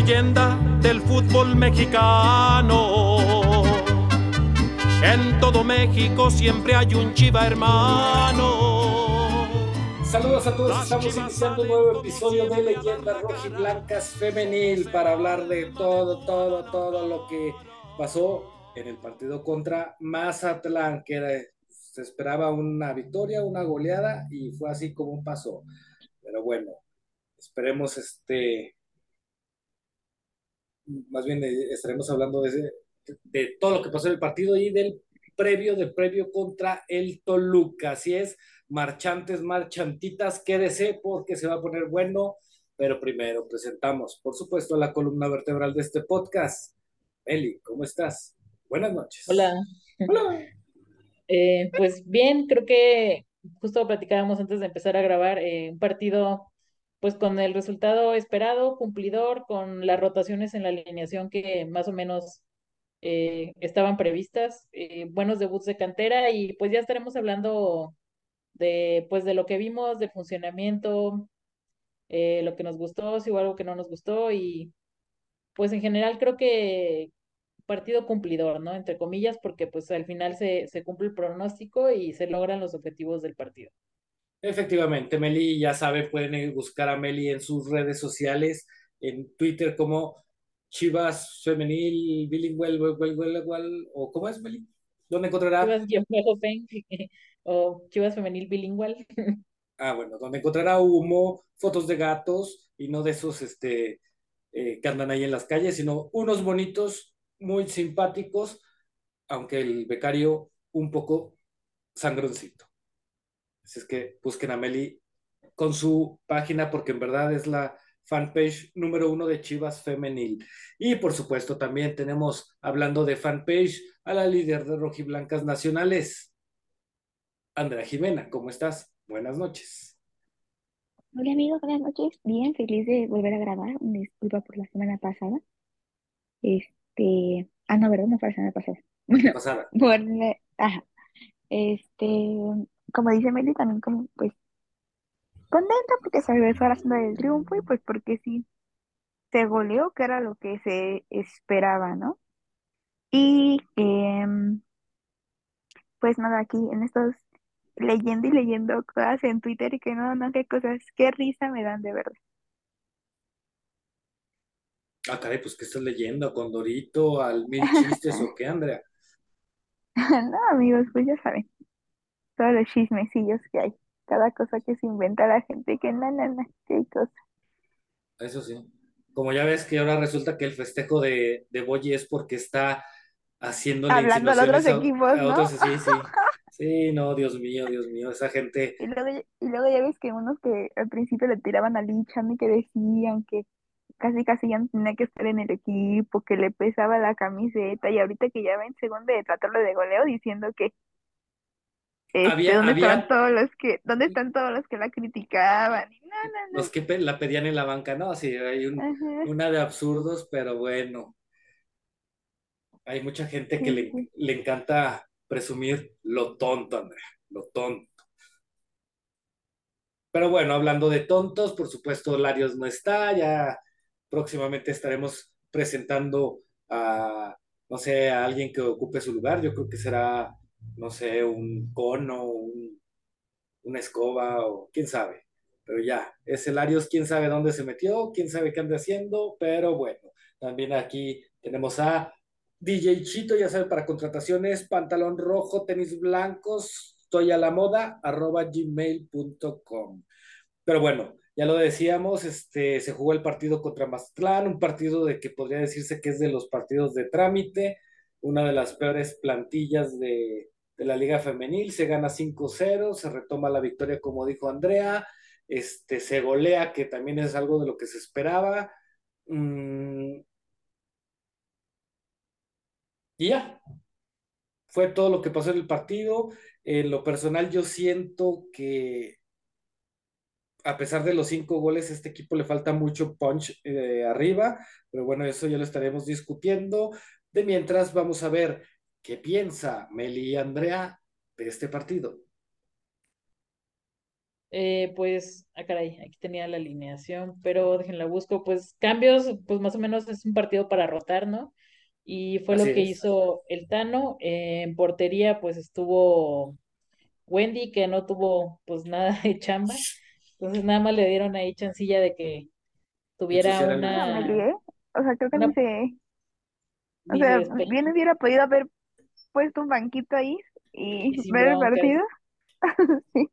leyenda del fútbol mexicano. En todo México siempre hay un chiva hermano. Saludos a todos, estamos iniciando un nuevo episodio de Leyendas Rojiblancas Femenil para hablar de todo, todo, todo lo que pasó en el partido contra Mazatlán, que se esperaba una victoria, una goleada y fue así como pasó. Pero bueno, esperemos este, más bien eh, estaremos hablando de, de todo lo que pasó en el partido y del previo, del previo contra el Toluca. Así es, marchantes, marchantitas, quédese porque se va a poner bueno. Pero primero presentamos, por supuesto, la columna vertebral de este podcast. Eli, ¿cómo estás? Buenas noches. Hola. Hola. Eh, pues bien, creo que justo platicábamos antes de empezar a grabar eh, un partido pues con el resultado esperado, cumplidor, con las rotaciones en la alineación que más o menos eh, estaban previstas, eh, buenos debuts de cantera y pues ya estaremos hablando de pues de lo que vimos, del funcionamiento, eh, lo que nos gustó, si hubo algo que no nos gustó y pues en general creo que partido cumplidor, ¿no? Entre comillas, porque pues al final se, se cumple el pronóstico y se logran los objetivos del partido. Efectivamente, Meli, ya sabe, pueden buscar a Meli en sus redes sociales, en Twitter como Chivas Femenil Bilingüe, o ¿cómo es, Meli? ¿Dónde encontrará? Chivas o Chivas Femenil Bilingüe. Ah, bueno, donde encontrará humo, fotos de gatos y no de esos este, eh, que andan ahí en las calles, sino unos bonitos, muy simpáticos, aunque el becario un poco sangroncito. Así es que busquen a Meli con su página porque en verdad es la fanpage número uno de Chivas Femenil. Y por supuesto también tenemos, hablando de fanpage, a la líder de Rojiblancas Nacionales, Andrea Jimena. ¿Cómo estás? Buenas noches. Hola amigos, buenas noches. Bien, feliz de volver a grabar. Una disculpa por la semana pasada. Este, ah, no, ¿verdad? No fue la semana pasada. Bueno, Pasada. bueno, ajá. Este, como dice Meli, también como pues contenta porque se regresó a la zona del triunfo y pues porque sí se goleó, que era lo que se esperaba, ¿no? Y em, pues nada, aquí en estos leyendo y leyendo cosas en Twitter y que no, no, qué cosas, qué risa me dan de verdad. Ah, caray, pues ¿qué estás leyendo? ¿Condorito, al mil chistes o qué, Andrea? No, amigos, pues ya saben, todos los chismecillos que hay, cada cosa que se inventa la gente, que na, na, na, qué cosa. Eso sí. Como ya ves que ahora resulta que el festejo de, de Boyi es porque está haciéndole Hablando a los otros a, equipos, a ¿no? otros, sí, sí. Sí, no, Dios mío, Dios mío, esa gente. Y luego, y luego ya ves que unos que al principio le tiraban a Lichan y que decían que casi casi ya no tenía que estar en el equipo, que le pesaba la camiseta, y ahorita que ya ven segundo de tratarlo de goleo diciendo que este, Había, ¿dónde había están todos los que, dónde están todos los que la criticaban? Y no, no, no. los que la pedían en la banca, ¿no? Sí, hay un- una de absurdos, pero bueno, hay mucha gente que le, le encanta presumir lo tonto, Andrea, lo tonto. Pero bueno, hablando de tontos, por supuesto, Larios no está, ya próximamente estaremos presentando a, no sé, a alguien que ocupe su lugar. Yo creo que será, no sé, un cono, un- una escoba o quién sabe. Pero ya, ese Larios, quién sabe dónde se metió, quién sabe qué anda haciendo, pero bueno, también aquí tenemos a DJ Chito, ya sabe, para contrataciones, pantalón rojo, tenis blancos, estoy a la moda, arroba gmail.com. Pero bueno, ya lo decíamos, este, se jugó el partido contra Mazatlán, un partido de que podría decirse que es de los partidos de trámite, una de las peores plantillas de, la Liga Femenil, se gana 5-0, se retoma la victoria como dijo Andrea, este, se golea, que también es algo de lo que se esperaba. Mm, y ya, fue todo lo que pasó en el partido. En lo personal, yo siento que a pesar de los cinco goles, este equipo le falta mucho punch eh, arriba, pero bueno, eso ya lo estaremos discutiendo. De mientras, vamos a ver qué piensa Meli y Andrea de este partido. Eh, pues, ah, caray, aquí tenía la alineación, pero déjenla busco. Pues cambios, pues más o menos es un partido para rotar, ¿no? Y fue Así lo que es. hizo el Tano. Eh, en portería, pues estuvo Wendy, que no tuvo pues nada de chamba. Entonces nada más le dieron ahí chancilla de que tuviera una, lié. O sea, creo que ni una, se, o sea, bien hubiera podido haber puesto un banquito ahí Y ver el partido. Sí.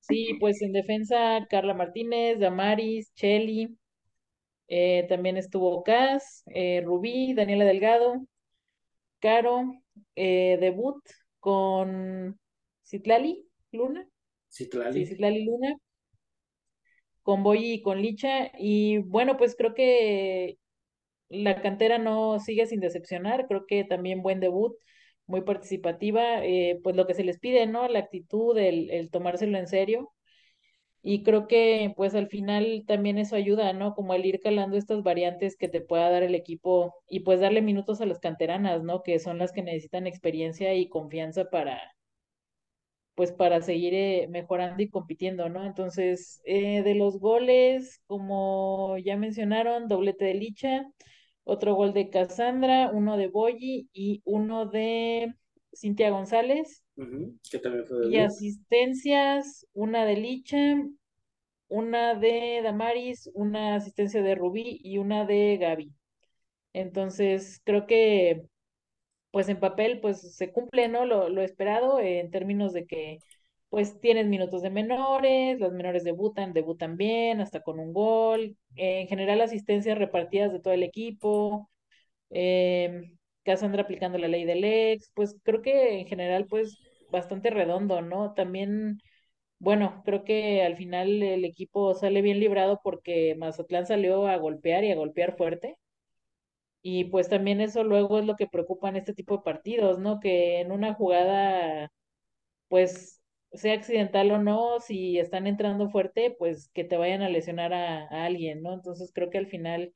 Sí, pues en defensa, Carla Martínez, Damaris, Cheli, eh, también estuvo Cas, eh, Rubí, Daniela Delgado, Caro, eh, debut con Citlali Luna, sí, Citlali. Citlali Luna, con Boyi y con Licha. Y bueno, pues creo que la cantera no sigue sin decepcionar, creo que también buen debut, muy participativa, eh, pues lo que se les pide, ¿no? La actitud, el, el tomárselo en serio. Y creo que pues al final también eso ayuda, ¿no? Como el ir calando estas variantes que te pueda dar el equipo y pues darle minutos a las canteranas, ¿no? Que son las que necesitan experiencia y confianza para pues para seguir eh, mejorando y compitiendo, ¿no? Entonces, eh, de los goles, como ya mencionaron, doblete de Licha, otro gol de Cassandra, uno de Boyi y uno de Cintia González. Que también fue Y debut. asistencias, una de Licha, una de Damaris, una asistencia de Rubí y una de Gaby. Entonces, creo que pues en papel pues se cumple, ¿no? Lo, lo esperado eh, en términos de que pues tienes minutos de menores, los menores debutan, debutan bien, hasta con un gol, en general asistencias repartidas de todo el equipo, eh, Cassandra aplicando la ley del ex, pues creo que en general pues bastante redondo, ¿no? También, bueno, creo que al final el equipo sale bien librado porque Mazatlán salió a golpear y a golpear fuerte y pues también eso luego es lo que preocupa en este tipo de partidos, ¿no? Que en una jugada, pues, sea accidental o no, si están entrando fuerte, pues que te vayan a lesionar a, alguien, ¿no? Entonces creo que al final,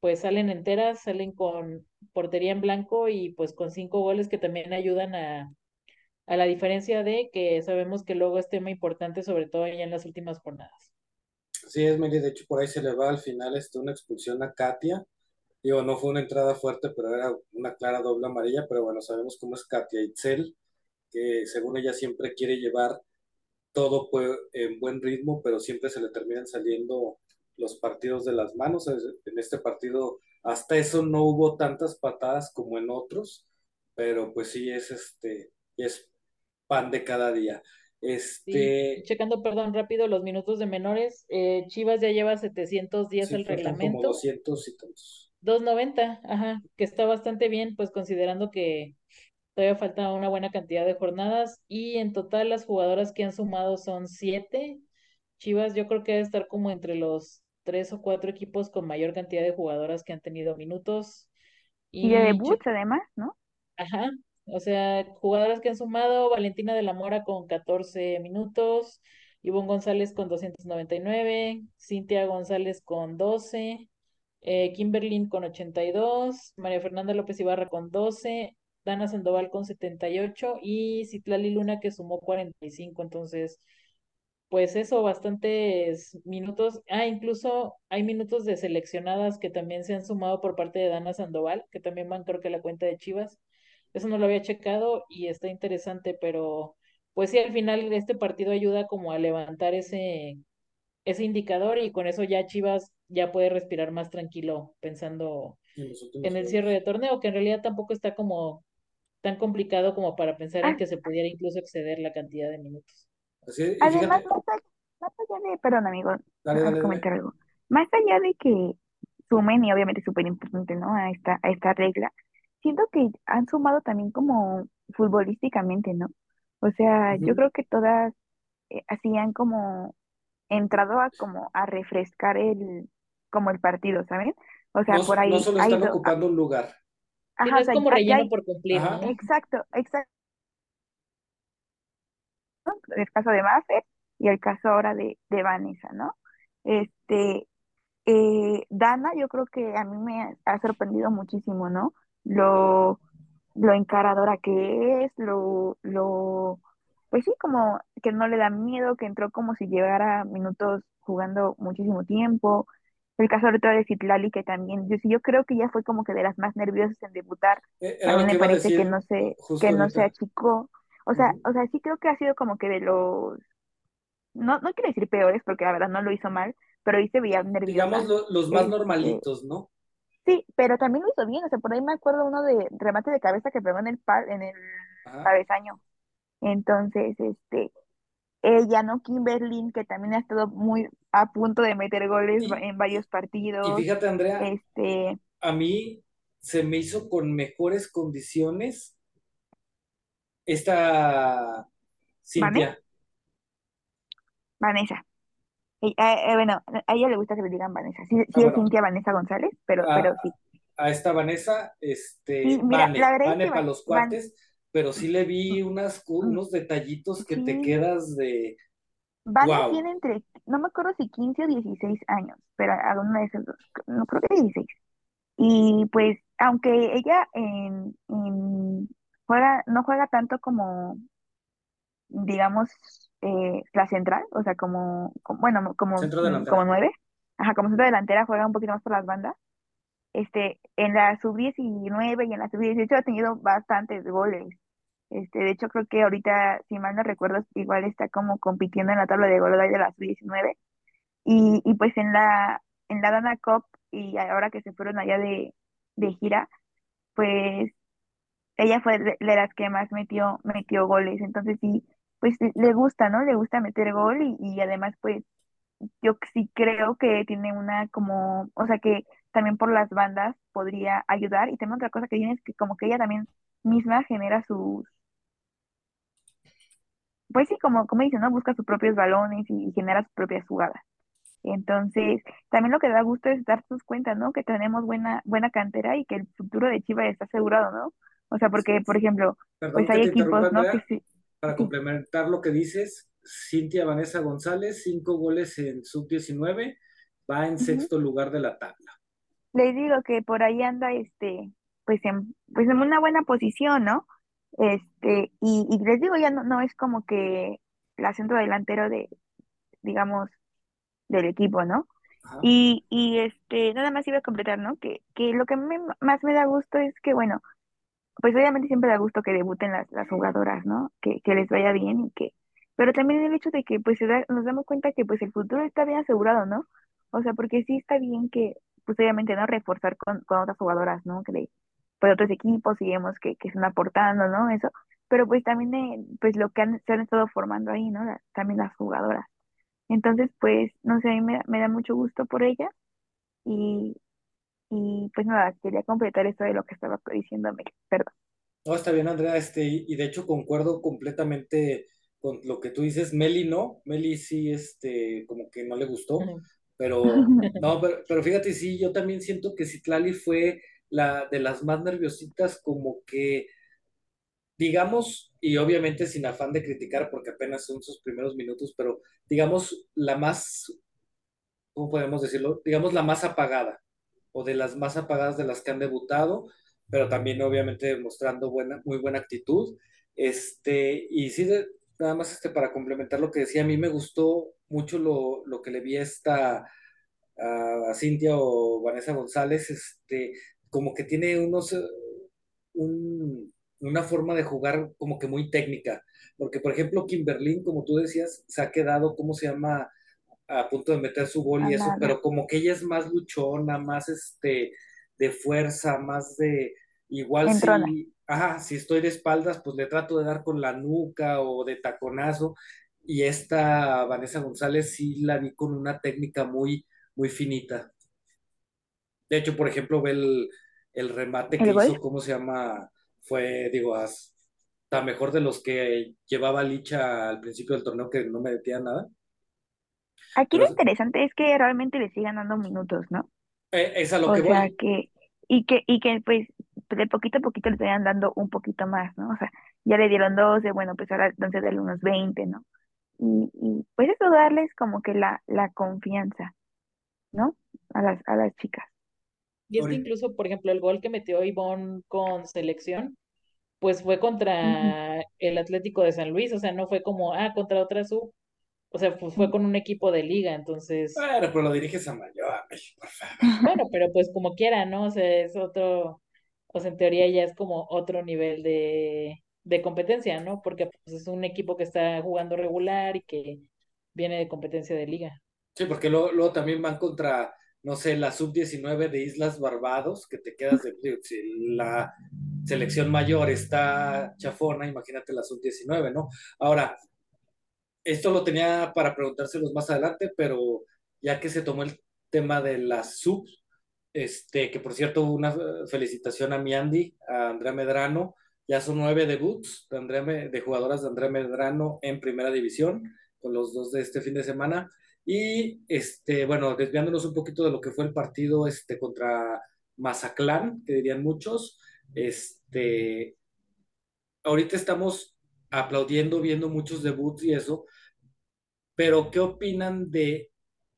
pues salen enteras, salen con portería en blanco y pues con cinco goles que también ayudan a, a la diferencia de que sabemos que luego es tema importante, sobre todo ya en las últimas jornadas. Sí, es, Meli, de hecho por ahí se le va al final este, una expulsión a Katia. Digo, no fue una entrada fuerte, pero era una clara doble amarilla, pero bueno, sabemos cómo es Katia Itzel, que según ella siempre quiere llevar todo pues, en buen ritmo, pero siempre se le terminan saliendo los partidos de las manos. En este partido, hasta eso no hubo tantas patadas como en otros, pero pues sí es este, es pan de cada día. Sí, Este, checando, perdón, rápido los minutos de menores, eh, Chivas ya lleva 710 sí, el faltan como reglamento, 200 y tantos. 290, ajá, que está bastante bien, pues considerando que todavía falta una buena cantidad de jornadas y en total las jugadoras que han sumado son siete. Chivas yo creo que debe estar como entre los tres o cuatro equipos con mayor cantidad de jugadoras que han tenido minutos Y de y debuts además, ¿no? Ajá, o sea, jugadoras que han sumado, Valentina de la Mora con 14 minutos, Ivonne González con 299, Cintia González con 12, eh, Kimberlyn con 82, María Fernanda López Ibarra con 12, Dana Sandoval con 78 y Citlali Luna que sumó 45, entonces pues eso, bastantes minutos. Ah, incluso hay minutos de seleccionadas que también se han sumado por parte de Dana Sandoval, que también van creo que a la cuenta de Chivas. Eso no lo había checado y está interesante, pero pues sí, al final este partido ayuda como a levantar ese, ese indicador y con eso ya Chivas ya puede respirar más tranquilo pensando En el cierre de torneo, que en realidad tampoco está como tan complicado como para pensar en Ah, que se pudiera incluso exceder la cantidad de minutos. Así es, y además, fíjate, más allá, más allá de, perdón amigo, dale, dale, dale. comentar algo. Más allá de que sumen, y obviamente es súper importante, ¿no? A esta, a esta regla, siento que han sumado también como futbolísticamente, ¿no? O sea, yo creo que todas eh, hacían como entrado a como a refrescar el, como el partido, ¿saben? O sea, No, por so- no ahí solo están a- ocupando un lugar. No ajá, o es sea, como relleno hay, por cumplir, Ajá. ¿no? exacto, exacto, el caso de Maffer y el caso ahora de, de Vanessa, ¿no? Este, eh, Dana, yo creo que a mí me ha, ha sorprendido muchísimo, ¿no? Lo, lo encaradora que es, lo, lo, pues sí, como que no le da miedo, que entró como si llevara minutos jugando muchísimo tiempo. El caso ahorita de Citlali, que también, yo sí, yo creo que ya fue como que de las más nerviosas en debutar. Eh, que me parece que no se, que no se achicó. O sea, o sea, sí creo que ha sido como que de los, no, no quiero decir peores, porque la verdad no lo hizo mal, pero ahí se veía Digamos nerviosa. lo- los más Este, normalitos, ¿no? sí, pero también lo hizo bien. O sea, por ahí me acuerdo uno de remate de cabeza que pegó en el par, en el Ajá. cabezaño. Entonces, este, ella, ¿no? Kimberly, que también ha estado muy a punto de meter goles Y, en varios y, y partidos. fíjate, Andrea, Este, a mí se me hizo con mejores condiciones esta. Cintia. Vanessa. Y, eh, eh, bueno, a ella le gusta que le digan Vanessa. Sí, Ah, sí es bueno, Cintia Vanessa González, pero, a, pero sí. a esta Vanessa, Sí, este, mira, la Vane, Vane para los Van- cuates, pero sí le vi unas, unos detallitos que te quedas de, Vane wow. tiene entre, no me acuerdo si 15 o 16 años, pero alguna de esas dos, no creo que 16. Y pues, aunque ella en, en- juega, no juega tanto como, digamos, eh, la central, o sea, como, como- bueno, como, como nueve, ajá, como centro delantera juega un poquito más por las bandas. Este, en la sub-19 y en la sub-18 ha tenido bastantes goles. Este, de hecho, creo que ahorita, si mal no recuerdo, igual está como compitiendo en la tabla de goles de la sub-19. Y, y pues en la, en la Dana Cup, y ahora que se fueron allá de, de gira, pues ella fue de, de las que más metió, metió goles. Entonces sí, pues le gusta, ¿no? Le gusta meter gol y, y además pues yo sí creo que tiene una como, o sea que también por las bandas podría ayudar. Y también otra cosa que tiene es que como que ella también misma genera sus, pues sí, como, como dice, ¿no? Busca sus propios balones y, y genera sus propias jugadas. Entonces, también lo que da gusto es darnos cuenta, ¿no? Que tenemos buena, buena cantera y que el futuro de Chivas está asegurado, ¿no? O sea, porque, por ejemplo, pues Perdón hay equipos, ¿no? Que Andrea, sí, para complementar lo que dices, Cintia Vanessa González, cinco goles en sub-19, va en sexto lugar de la tabla. Les digo que por ahí anda, este, pues en, pues en una buena posición, ¿no? Este, y, y les digo, ya no, no es como que la centro delantero de, digamos, del equipo, ¿no? Ajá. Y, y este, nada más iba a completar, ¿no? Que, que lo que me- más me da gusto es que, bueno, pues obviamente siempre da gusto que debuten las, las jugadoras, ¿no? Que, que les vaya bien y que, pero también el hecho de que pues se da- nos damos cuenta que pues el futuro está bien asegurado, ¿no? O sea, porque sí está bien que, pues obviamente, ¿no? Reforzar con, con otras jugadoras, ¿no? Que de, pues otros equipos y vemos que, que están aportando, ¿no? Eso, pero pues también, eh, pues lo que han, se han estado formando ahí, ¿no? La- también las jugadoras. Entonces, pues, no sé, a mí me, da- me da mucho gusto por ella y, y pues nada, quería completar esto de lo que estaba diciendo Mel, perdón. No, está bien, Andrea, este, y y de hecho concuerdo completamente con lo que tú dices. Meli no, Meli sí, este, como que no le gustó, pero no, pero, pero fíjate, sí, yo también siento que Citlali fue la de las más nerviositas, como que, digamos, y obviamente sin afán de criticar, porque apenas son sus primeros minutos, pero digamos, la más, ¿cómo podemos decirlo? Digamos, la más apagada, o de las más apagadas de las que han debutado, pero también obviamente mostrando buena, muy buena actitud. Este, y sí, nada más este, para complementar lo que decía, a mí me gustó mucho lo, lo que le vi a esta a Cintia o Vanessa González, este, como que tiene unos, eh, un- una forma de jugar como que muy técnica, porque por ejemplo Kimberlín, como tú decías, se ha quedado, ¿cómo se llama? a punto de meter su gol y eso, pero como que ella es más luchona, más este, de fuerza, más de, igual Entrona. si, ajá, si estoy de espaldas, pues le trato de dar con la nuca o de taconazo, y esta Vanessa González sí la vi con una técnica muy, muy finita. De hecho, por ejemplo, ve el, el remate que ¿El hizo, ¿cómo se llama? Fue, digo, hasta mejor de los que llevaba Licha al principio del torneo que no me metía nada. Aquí Pero lo interesante es que realmente le sigan dando minutos, ¿no? eh, es a lo O que sea voy. que, y que, y que pues de poquito a poquito le vayan dando un poquito más, ¿no? O sea, ya le dieron 12, bueno, pues ahora entonces darle unos 20, ¿no? Y, y pues eso darles como que la, la confianza, ¿no? A las, a las chicas. Y es que Ahorita, incluso, por ejemplo, el gol que metió Ivonne con selección, pues fue contra el Atlético de San Luis, o sea, no fue como, ah, contra otra sub, o sea, pues fue con un equipo de liga, entonces, Bueno, pero lo diriges a Miami, por favor. bueno, pero pues como quiera, ¿no? O sea, es otro, o sea, en teoría ya es como otro nivel de, de competencia, ¿no? Porque pues es un equipo que está jugando regular y que viene de competencia de liga. Sí, porque luego, luego también van contra, no sé, la sub-19 de Islas Barbados, que te quedas de, la selección mayor está chafona, imagínate la sub-19, ¿no? Ahora, esto lo tenía para preguntárselos más adelante, pero ya que se tomó el tema de las sub, este, que por cierto, una felicitación a mi Andy, a Andrea Medrano, ya son nueve debuts de, Andrea de jugadoras de Andrea Medrano en primera división, con los dos de este fin de semana. Y este, bueno, desviándonos un poquito de lo que fue el partido este, contra Mazatlán, que dirían muchos, este, ahorita estamos aplaudiendo, viendo muchos debuts y eso, pero ¿qué opinan de,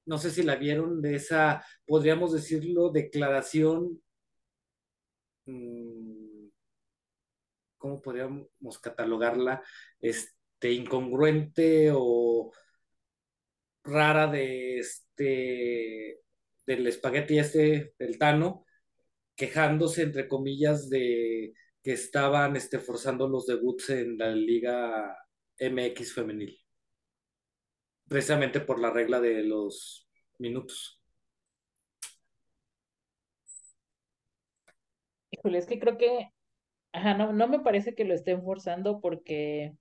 no sé si la vieron, de esa, podríamos decirlo, declaración, mmm, ¿cómo podríamos catalogarla? Este, incongruente o rara de este, del espagueti este, del Tano, quejándose, entre comillas, de que estaban este, forzando los debuts en la Liga MX femenil, precisamente por la regla de los minutos. Híjole, es que creo que, ajá, no, no me parece que lo estén forzando porque,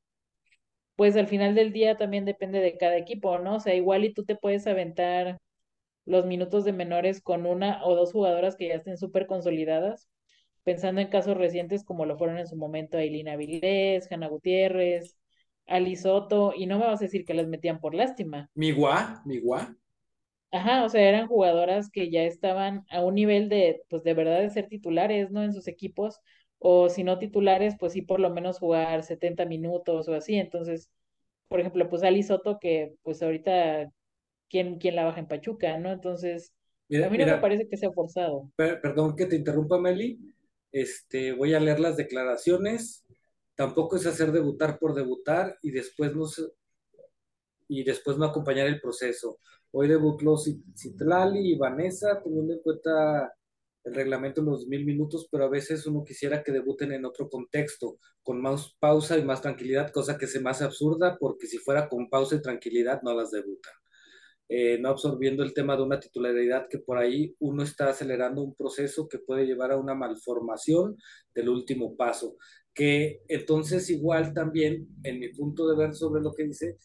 pues al final del día también depende de cada equipo, ¿no? O sea, igual y tú te puedes aventar los minutos de menores con una o dos jugadoras que ya estén súper consolidadas, pensando en casos recientes como lo fueron en su momento Ailina Vilés, Hanna Gutiérrez, Ali Soto, y no me vas a decir que las metían por lástima. Miguá, Miguá. Ajá, o sea, eran jugadoras que ya estaban a un nivel de, pues de verdad de ser titulares, ¿no? En sus equipos, o si no titulares, pues sí por lo menos jugar 70 minutos o así. Entonces, por ejemplo, pues Ali Soto, que pues ahorita, ¿quién, quién la baja en Pachuca, ¿no? Entonces, a Mira, mí no me mira, parece que sea forzado. per- perdón que te interrumpa, Meli. Este, voy a leer las declaraciones. Tampoco es hacer debutar por debutar y después no se- y después no acompañar el proceso. Hoy debutó Cit- Citlali y Vanessa, teniendo en cuenta el reglamento en los mil minutos, pero a veces uno quisiera que debuten en otro contexto, con más pausa y más tranquilidad, cosa que se me hace absurda porque si fuera con pausa y tranquilidad no las debutan. Eh, no absorbiendo el tema de una titularidad que por ahí uno está acelerando un proceso que puede llevar a una malformación del último paso, que entonces igual también, en mi punto de ver sobre lo que dice,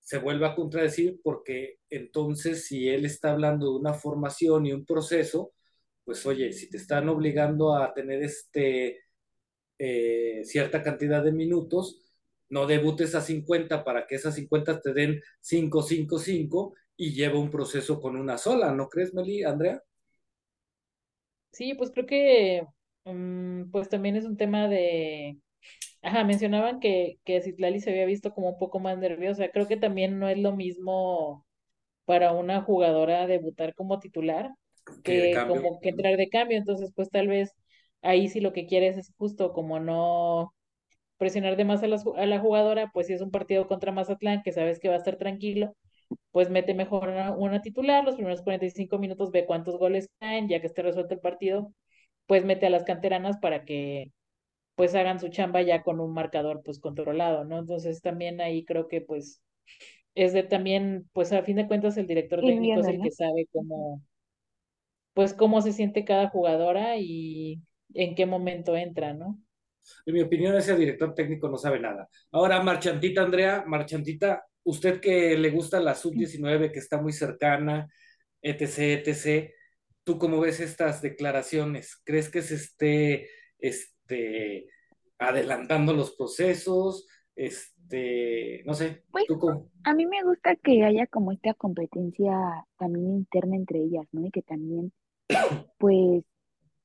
se vuelve a contradecir porque entonces si él está hablando de una formación y un proceso, pues oye, si te están obligando a tener este eh, cierta cantidad de minutos, no debutes a 50 para que esas 50 te den 5, 5, 5 y lleva un proceso con una sola, ¿no crees, Meli, Andrea? Sí, pues creo que, mm, pues también es un tema de, ajá, mencionaban que, que Citlali se había visto como un poco más nerviosa. Creo que también no es lo mismo para una jugadora debutar como titular Que como que entrar de cambio. Entonces, pues tal vez ahí sí lo que quieres es justo como no presionar de más a, ju- a la jugadora, pues si es un partido contra Mazatlán que sabes que va a estar tranquilo, pues mete mejor una, una titular, los primeros 45 minutos ve cuántos goles caen, ya que esté resuelto el partido, pues mete a las canteranas para que pues hagan su chamba ya con un marcador pues controlado, ¿no? Entonces también ahí creo que pues es de también, pues a fin de cuentas el director Ir técnico es el que sabe cómo, pues cómo se siente cada jugadora y en qué momento entra, ¿no? En mi opinión, ese director técnico no sabe nada. Ahora, Marchantita, Andrea, Marchantita, usted que le gusta la sub-19, que está muy cercana, etc., etc., ¿tú cómo ves estas declaraciones? ¿Crees que se esté este, adelantando los procesos? Este, no sé, Pues ¿tú cómo? a mí me gusta que haya como esta competencia también interna entre ellas, ¿no? Y que también, pues,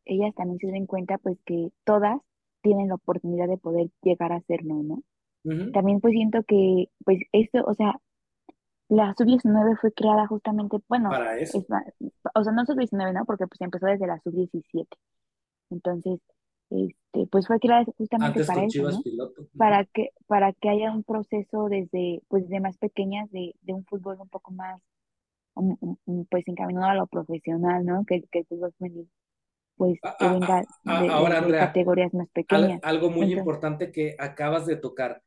ellas también se den cuenta, pues, que todas tienen la oportunidad de poder llegar a ser, ¿no? ¿no? Ujú, También pues siento que, pues, esto, o sea, la sub-19 fue creada justamente, bueno, Para eso. es, o sea, no sub-19, ¿no? Porque pues empezó desde la sub-17. Entonces, este, pues fue creada justamente Antes para eso. Para que, para que haya un proceso desde, pues, de más pequeñas de, de un fútbol un poco más, pues, encaminado a lo profesional, ¿no? Que, que el fútbol femenil, pues, que venga de, ahora, desde Andrea, categorías más pequeñas. algo muy Entonces, importante que acabas de tocar.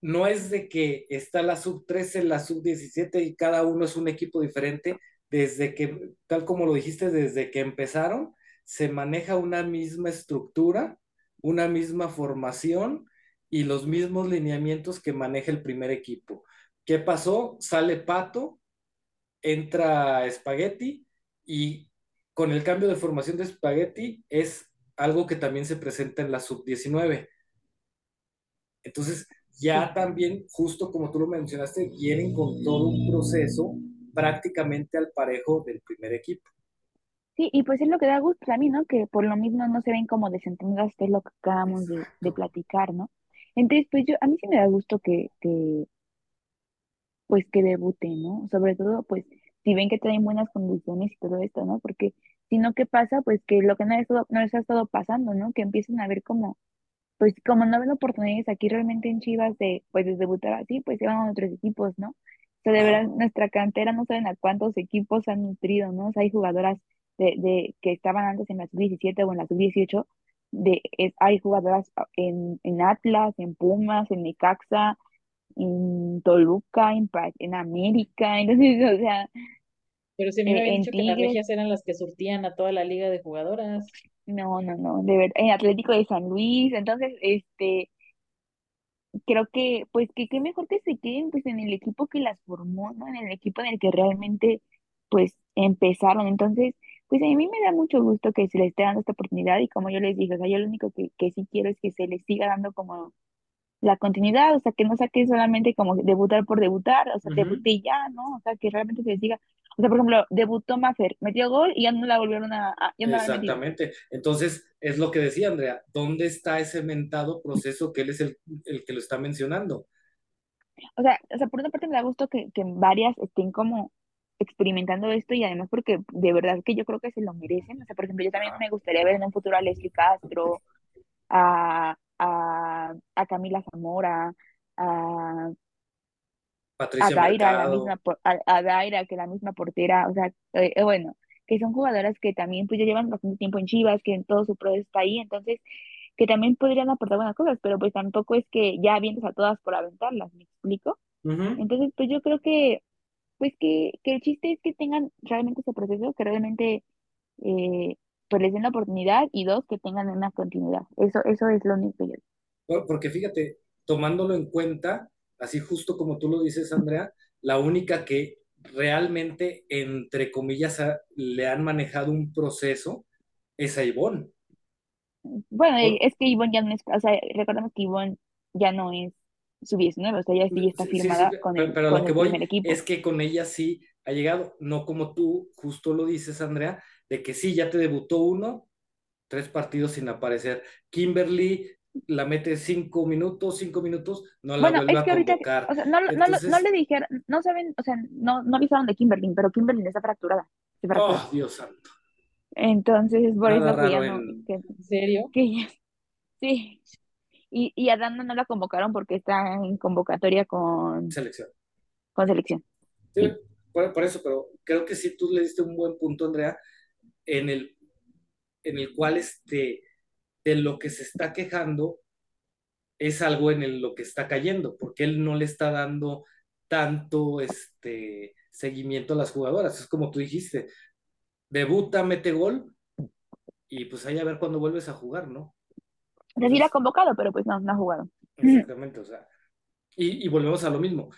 No es de que está la sub 13, la sub 17 y cada uno es un equipo diferente. Desde que, tal como lo dijiste, desde que empezaron, se maneja una misma estructura, una misma formación y los mismos lineamientos que maneja el primer equipo. ¿Qué pasó? Sale Pato, entra Spaghetti y con el cambio de formación de Spaghetti es algo que también se presenta en la sub 19. Entonces, ya también, justo como tú lo mencionaste, vienen con todo un proceso prácticamente al parejo del primer equipo. sí, y pues es lo que da gusto a mí, ¿no? Que por lo mismo no se ven como desentendidas, que es lo que acabamos de, platicar, ¿no? Entonces, pues yo, a mí sí me da gusto que, que, pues que debuten, ¿no? Sobre todo, pues, si ven que traen buenas condiciones y todo esto, ¿no? Porque si no, ¿qué pasa? Pues que lo que no, les, no les ha estado pasando, ¿no? Que empiecen a ver como, pues como no ven oportunidades aquí realmente en Chivas de, pues, de debutar así, pues se van a otros equipos, ¿no? O sea, de verdad, nuestra cantera no saben a cuántos equipos han nutrido, ¿no? O sea, hay jugadoras de, de que estaban antes en la sub-17 o en la sub-18, de, es- hay jugadoras en, en Atlas, en Pumas, en Necaxa, en Toluca, en, en América, entonces, o sea, Pero si me eh, habían dicho que las regias eran las que surtían a toda la liga de jugadoras. no, no, no, de verdad, en Atlético de San Luis, entonces, este, creo que, pues, que qué mejor que se queden, pues, en el equipo que las formó, ¿no? En el equipo en el que realmente, pues, empezaron, entonces, pues, a mí me da mucho gusto que se les esté dando esta oportunidad y como yo les dije, o sea, yo lo único que, que sí quiero es que se les siga dando como la continuidad, o sea, que no saque solamente como debutar por debutar, o sea, debuté y ya, ¿no? O sea, que realmente se diga, o sea, por ejemplo, debutó Mafer, metió gol y ya no la volvieron a, ya no la. Exactamente. Entonces, es lo que decía Andrea, ¿dónde está ese mentado proceso que él es el, el que lo está mencionando? O sea, o sea, por una parte me da gusto que, que varias estén como experimentando esto y además porque de verdad que yo creo que se lo merecen. O sea, por ejemplo, yo también me gustaría ver en un futuro a Leslie Castro, a, a, a Camila Zamora, a, a Patricia Daira, la misma, a, a Daira, que la misma portera, o sea, eh, eh, bueno, que son jugadoras que también pues ya llevan bastante tiempo en Chivas, que en todo su proceso está ahí, entonces que también podrían aportar buenas cosas, pero pues tampoco es que ya avientes a todas por aventarlas, ¿me explico? Entonces, pues yo creo que, pues que, que el chiste es que tengan realmente ese proceso, que realmente eh, pues les den la oportunidad y dos, que tengan una continuidad. Eso, eso es lo único que yo Por- Porque fíjate, tomándolo en cuenta, así justo como tú lo dices, Andrea, la única que realmente, entre comillas, le han manejado un proceso es a Ivonne. Bueno, Por- es que Ivonne ya no es, o sea, recordemos que Ivonne ya no es sub-19, o sea, ya sí está Sí, sí, sí, firmada con el, pero con lo que el voy primer equipo. es que con ella sí ha llegado, no como tú justo lo dices, Andrea, de que sí, ya te debutó uno, tres partidos sin aparecer. Kimberly la mete cinco minutos, cinco minutos, no la Bueno, vuelve es a que ahorita, convocar. o sea, no, lo- no, lo- no Entonces, le dijeron, no saben, o sea, no, no avisaron de Kimberly, pero Kimberly está fracturada, se fracturó. oh, Dios santo, Entonces es por nada eso que ya no, en que, ¿En serio? que ya, sí. Y, y a Dana no la convocaron porque está en convocatoria con, selección. con selección. Sí, Sí. por, por eso, pero creo que sí tú le diste un buen punto, Andrea, en el, en el cual este, de lo que se está quejando es algo en el- lo que está cayendo, porque él no le está dando tanto este, seguimiento a las jugadoras. Es como tú dijiste, debuta, mete gol y pues ahí a ver cuándo vuelves a jugar, ¿no? Sí la ha convocado, pero pues no, no ha jugado. exactamente, o sea, y, y volvemos a lo mismo,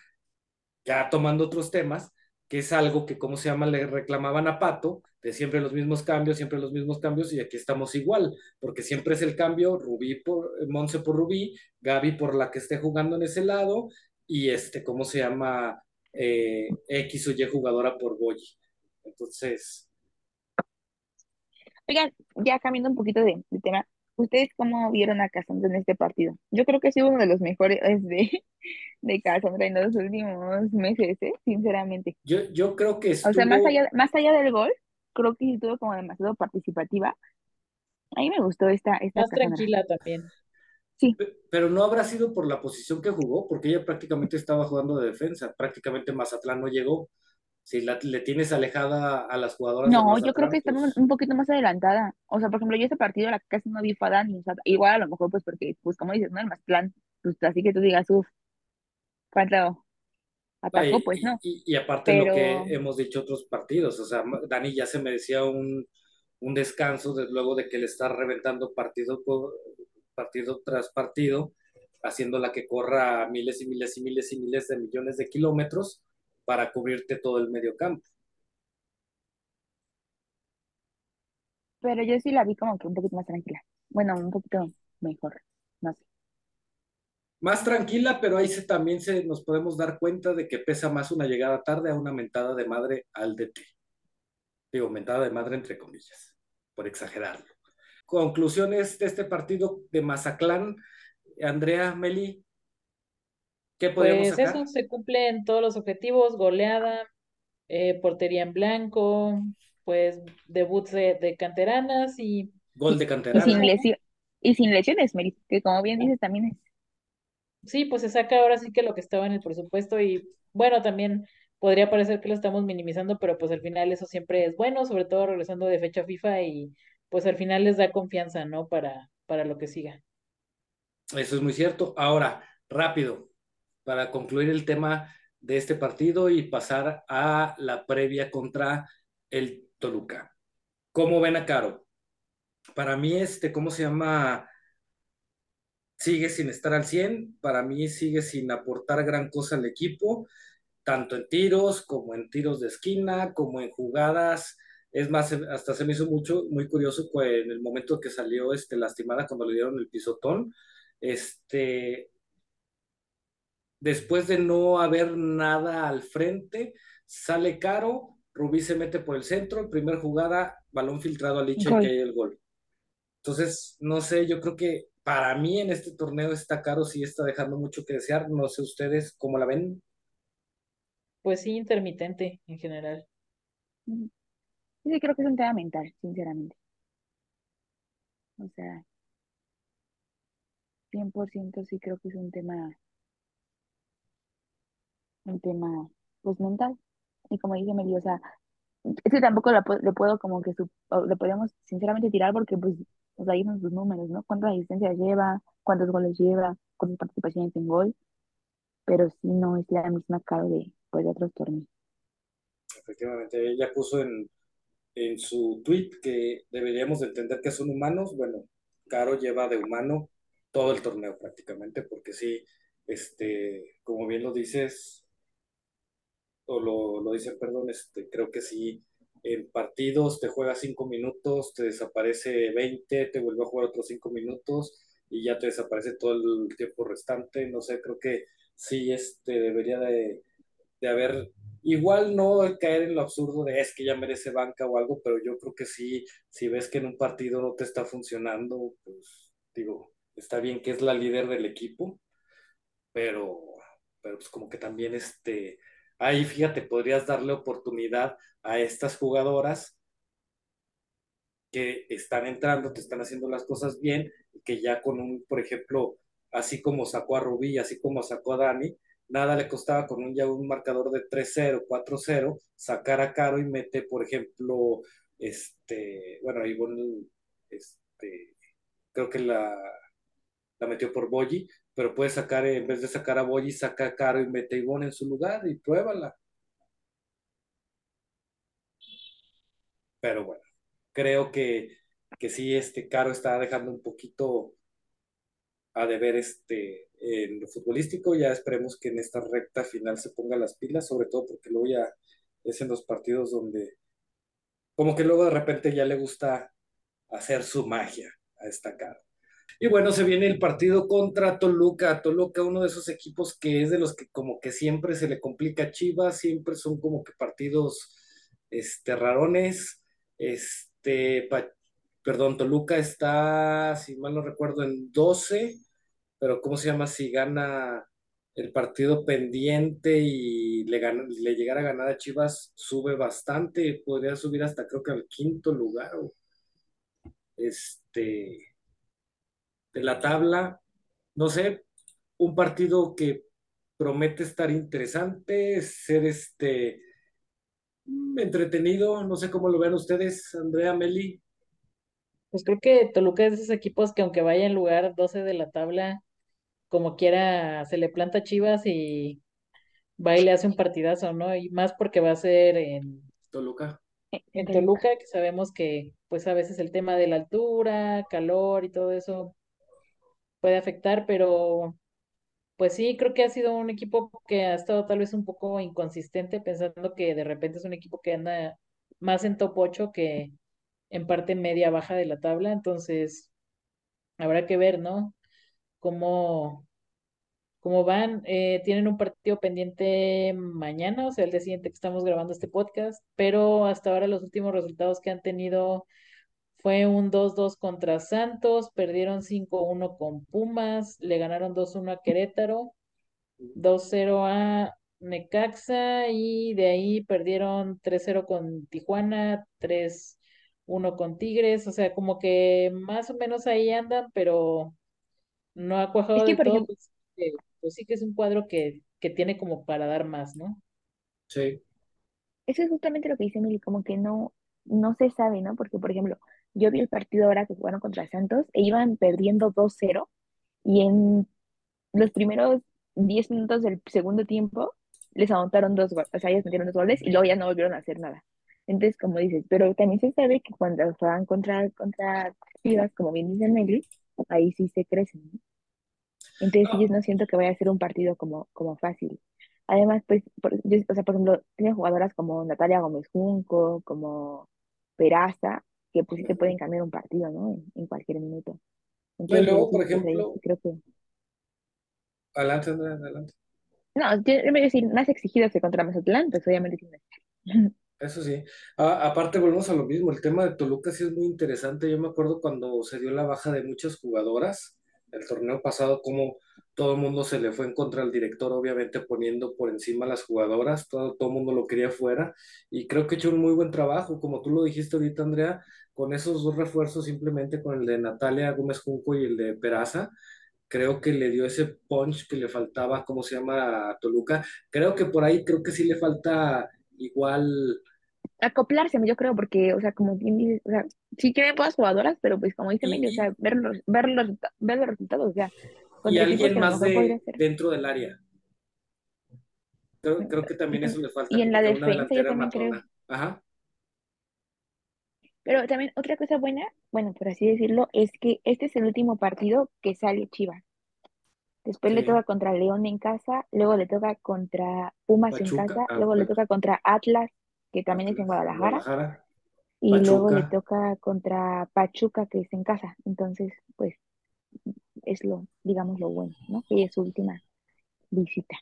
ya tomando otros temas, que es algo que, ¿cómo se llama? Le reclamaban a Pato, de siempre los mismos cambios, siempre los mismos cambios, y aquí estamos igual, porque siempre es el cambio, Rubí por, Monse por Rubí, Gaby por la que esté jugando en ese lado, y este, ¿cómo se llama? Eh, X o Y jugadora por Boyi. Entonces, Oigan, ya cambiando un poquito de, de tema, ¿ustedes cómo vieron a Cassandra en este partido? Yo creo que sí uno de los mejores de, de Cassandra en los últimos meses, ¿eh? Sinceramente. yo, yo creo que O sea, más estuvo, allá, más allá del gol, creo que sí estuvo como demasiado participativa A mí me gustó esta, esta Más tranquila también. Sí, Pe- Pero no habrá sido por la posición que jugó, porque ella prácticamente estaba jugando de defensa. Prácticamente Mazatlán no llegó. Si la- le tienes alejada a las jugadoras de no, yo creo que un, pues un poquito más adelantada. O sea, por ejemplo, yo este partido la casi no vi a Dani. O sea, igual a lo mejor pues porque, pues como dices, ¿no? El Mazatlán, pues así que tú digas, uff, cuánto atacó, y, pues y- no. y- y aparte lo que hemos dicho otros partidos, o sea, Dani ya se merecía un, un descanso de- luego de que le está reventando partido, por- partido tras partido, haciéndola que corra miles y miles y miles y miles de millones de kilómetros para cubrirte todo el medio campo. pero yo sí la vi como que un poquito más tranquila. Bueno, un poquito mejor, no sé. Más tranquila, pero ahí se, también se, nos podemos dar cuenta de que pesa más una llegada tarde a una mentada de madre al DT. Digo, mentada de madre entre comillas, por exagerarlo. Conclusiones de este partido de Mazatlán. Andrea, Meli, ¿qué podríamos Pues sacar? eso, se cumplen todos los objetivos, goleada, eh, portería en blanco, pues debuts de, de canteranas y Gol de Y sin canterana. lesión, y sin lesiones, Mary, que como bien dices, también es. Sí, pues se saca ahora sí que lo que estaba en el presupuesto y bueno, también podría parecer que lo estamos minimizando, pero pues al final eso siempre es bueno, sobre todo regresando de fecha FIFA y pues al final les da confianza, ¿no? Para, para lo que siga. Eso es muy cierto. Ahora, rápido, para concluir el tema de este partido y pasar a la previa contra el Toluca. ¿Cómo ven a Caro? Para mí, este, ¿cómo se llama? Sigue sin estar al 100. Para mí sigue sin aportar gran cosa al equipo, tanto en tiros como en tiros de esquina, como en jugadas. Es más, hasta se me hizo mucho, muy curioso que en el momento que salió este, lastimada cuando le dieron el pisotón, este, después de no haber nada al frente, sale Caro, Rubí se mete por el centro, primer jugada, balón filtrado a Licha y Gol. cae el gol. Entonces, no sé, yo creo que para mí en este torneo está Caro, sí está dejando mucho que desear. No sé ustedes cómo la ven. Pues sí, intermitente en general. Sí, creo que es un tema mental, sinceramente. O sea, 100% sí creo que es un tema, un tema, pues mental. Y como dice Meli, o sea, es que tampoco le puedo como que, su- o le podemos sinceramente tirar porque pues, o sea, ahí son sus números, ¿no? Cuántas asistencias lleva, cuántos goles lleva, cuántas participaciones en gol, pero sí no es la misma cara de, pues, de otros torneos. Efectivamente, ella puso en, en su tweet que deberíamos de entender que son humanos. Bueno, Caro lleva de humano todo el torneo prácticamente, porque sí, este, como bien lo dices, o lo, lo dice, perdón, este, creo que sí, en partidos te juega cinco minutos, te desaparece 20, te vuelve a jugar otros cinco minutos y ya te desaparece todo el tiempo restante. No sé, creo que sí, este, debería de, de haber, igual no caer en lo absurdo de es que ya merece banca o algo, pero yo creo que sí, si ves que en un partido no te está funcionando, pues digo, está bien que es la líder del equipo, pero, pero pues como que también este, ahí fíjate, podrías darle oportunidad a estas jugadoras que están entrando, te están haciendo las cosas bien, y que ya con un, por ejemplo, así como sacó a Rubí, así como sacó a Dani, nada le costaba con un ya un marcador de 3-0, 4-0, sacar a Caro y mete, por ejemplo, este, bueno, Ivonne, este, creo que la, la metió por Boyi, pero puede sacar, en vez de sacar a Boyi, saca a Caro y mete a Ivonne en su lugar y pruébala. Pero bueno, creo que, que sí, este Caro está dejando un poquito a deber este, en lo futbolístico. Ya esperemos que en esta recta final se ponga las pilas, sobre todo porque luego ya es en los partidos donde, como que luego de repente ya le gusta hacer su magia a esta Caro. Y bueno, se viene el partido contra Toluca. Toluca, uno de esos equipos que es de los que como que siempre se le complica a Chivas, siempre son como que partidos este, rarones. Este, perdón, Toluca está, si mal no recuerdo, en 12, pero ¿cómo se llama? Si gana el partido pendiente y le, le llegara a ganar a Chivas, sube bastante, podría subir hasta creo que al quinto lugar. este, de la tabla. No sé, un partido que promete estar interesante, ser este entretenido, no sé cómo lo ven ustedes, Andrea, Meli. Pues creo que Toluca es de esos equipos que aunque vaya en lugar 12 de la tabla, como quiera, se le planta Chivas y va y le hace un partidazo, ¿no? Y más porque va a ser en Toluca. En Toluca, que sabemos que pues a veces el tema de la altura, calor y todo eso puede afectar, pero pues sí, creo que ha sido un equipo que ha estado tal vez un poco inconsistente, pensando que de repente es un equipo que anda más en top 8 que en parte media baja de la tabla, entonces habrá que ver, ¿no? Cómo, cómo van. Eh, tienen un partido pendiente mañana, o sea, el día siguiente que estamos grabando este podcast, pero hasta ahora los últimos resultados que han tenido fue un 2-2 contra Santos, perdieron 5-1 con Pumas, le ganaron 2-1 a Querétaro, 2-0 a Necaxa y de ahí perdieron 3-0 con Tijuana, 3-1 con Tigres, o sea, como que más o menos ahí andan, pero no ha cuajado de todo, pues, pues, sí que es un cuadro que, que tiene como para dar más, ¿no? Sí. Eso es justamente lo que dice Mili, como que no, no se sabe, ¿no? Porque, por ejemplo, yo vi el partido ahora que jugaron contra Santos e iban perdiendo 2-0 y en los primeros 10 minutos del segundo tiempo les anotaron dos goles, o sea, ellos metieron dos goles y luego ya no volvieron a hacer nada. Entonces, como dices, pero también se sabe que cuando juegan contra, contra Chivas, como bien dice Nelly, ahí sí se crecen, ¿no? Entonces, yo no siento que vaya a ser un partido como, como fácil. Además, pues, por, o sea, por ejemplo, tienen jugadoras como Natalia Gómez Junco, como Peraza, que pues sí te pueden cambiar un partido, ¿no? En, cualquier minuto. Entonces, luego, por ejemplo, creo que... Adelante, adelante. No, yo, voy a decir, más exigidos que contra Mazatlán, pues obviamente sí. Eso sí. aparte, volvemos a lo mismo. El tema de Toluca sí es muy interesante. Yo me acuerdo cuando se dio la baja de muchas jugadoras, el torneo pasado, como todo el mundo se le fue en contra al director, obviamente poniendo por encima a las jugadoras, todo, todo el mundo lo quería fuera, y creo que ha hecho un muy buen trabajo, como tú lo dijiste ahorita, Andrea, con esos dos refuerzos, simplemente con el de Natalia Gómez Junco y el de Peraza, creo que le dio ese punch que le faltaba, ¿cómo se llama? A Toluca. Creo que por ahí, creo que sí le falta igual acoplarse, yo creo, porque, o sea, como bien dices, o sea, sí quieren todas jugadoras, pero pues como dice Meli, o sea, ver los, ver los, ver los resultados, o sea. Y alguien más de, dentro del área. Creo, creo, que también eso le falta. Y en la defensa yo también creo. Ajá. Pero también otra cosa buena, bueno, por así decirlo, es que este es el último partido que sale Chivas. Después le toca contra León en casa, luego le toca contra Pumas en casa, ah, luego le toca contra Atlas que también es en Guadalajara. y luego le toca contra Pachuca, que es en casa. Entonces, pues, es lo, digamos, lo bueno, ¿no? Que es su última visita.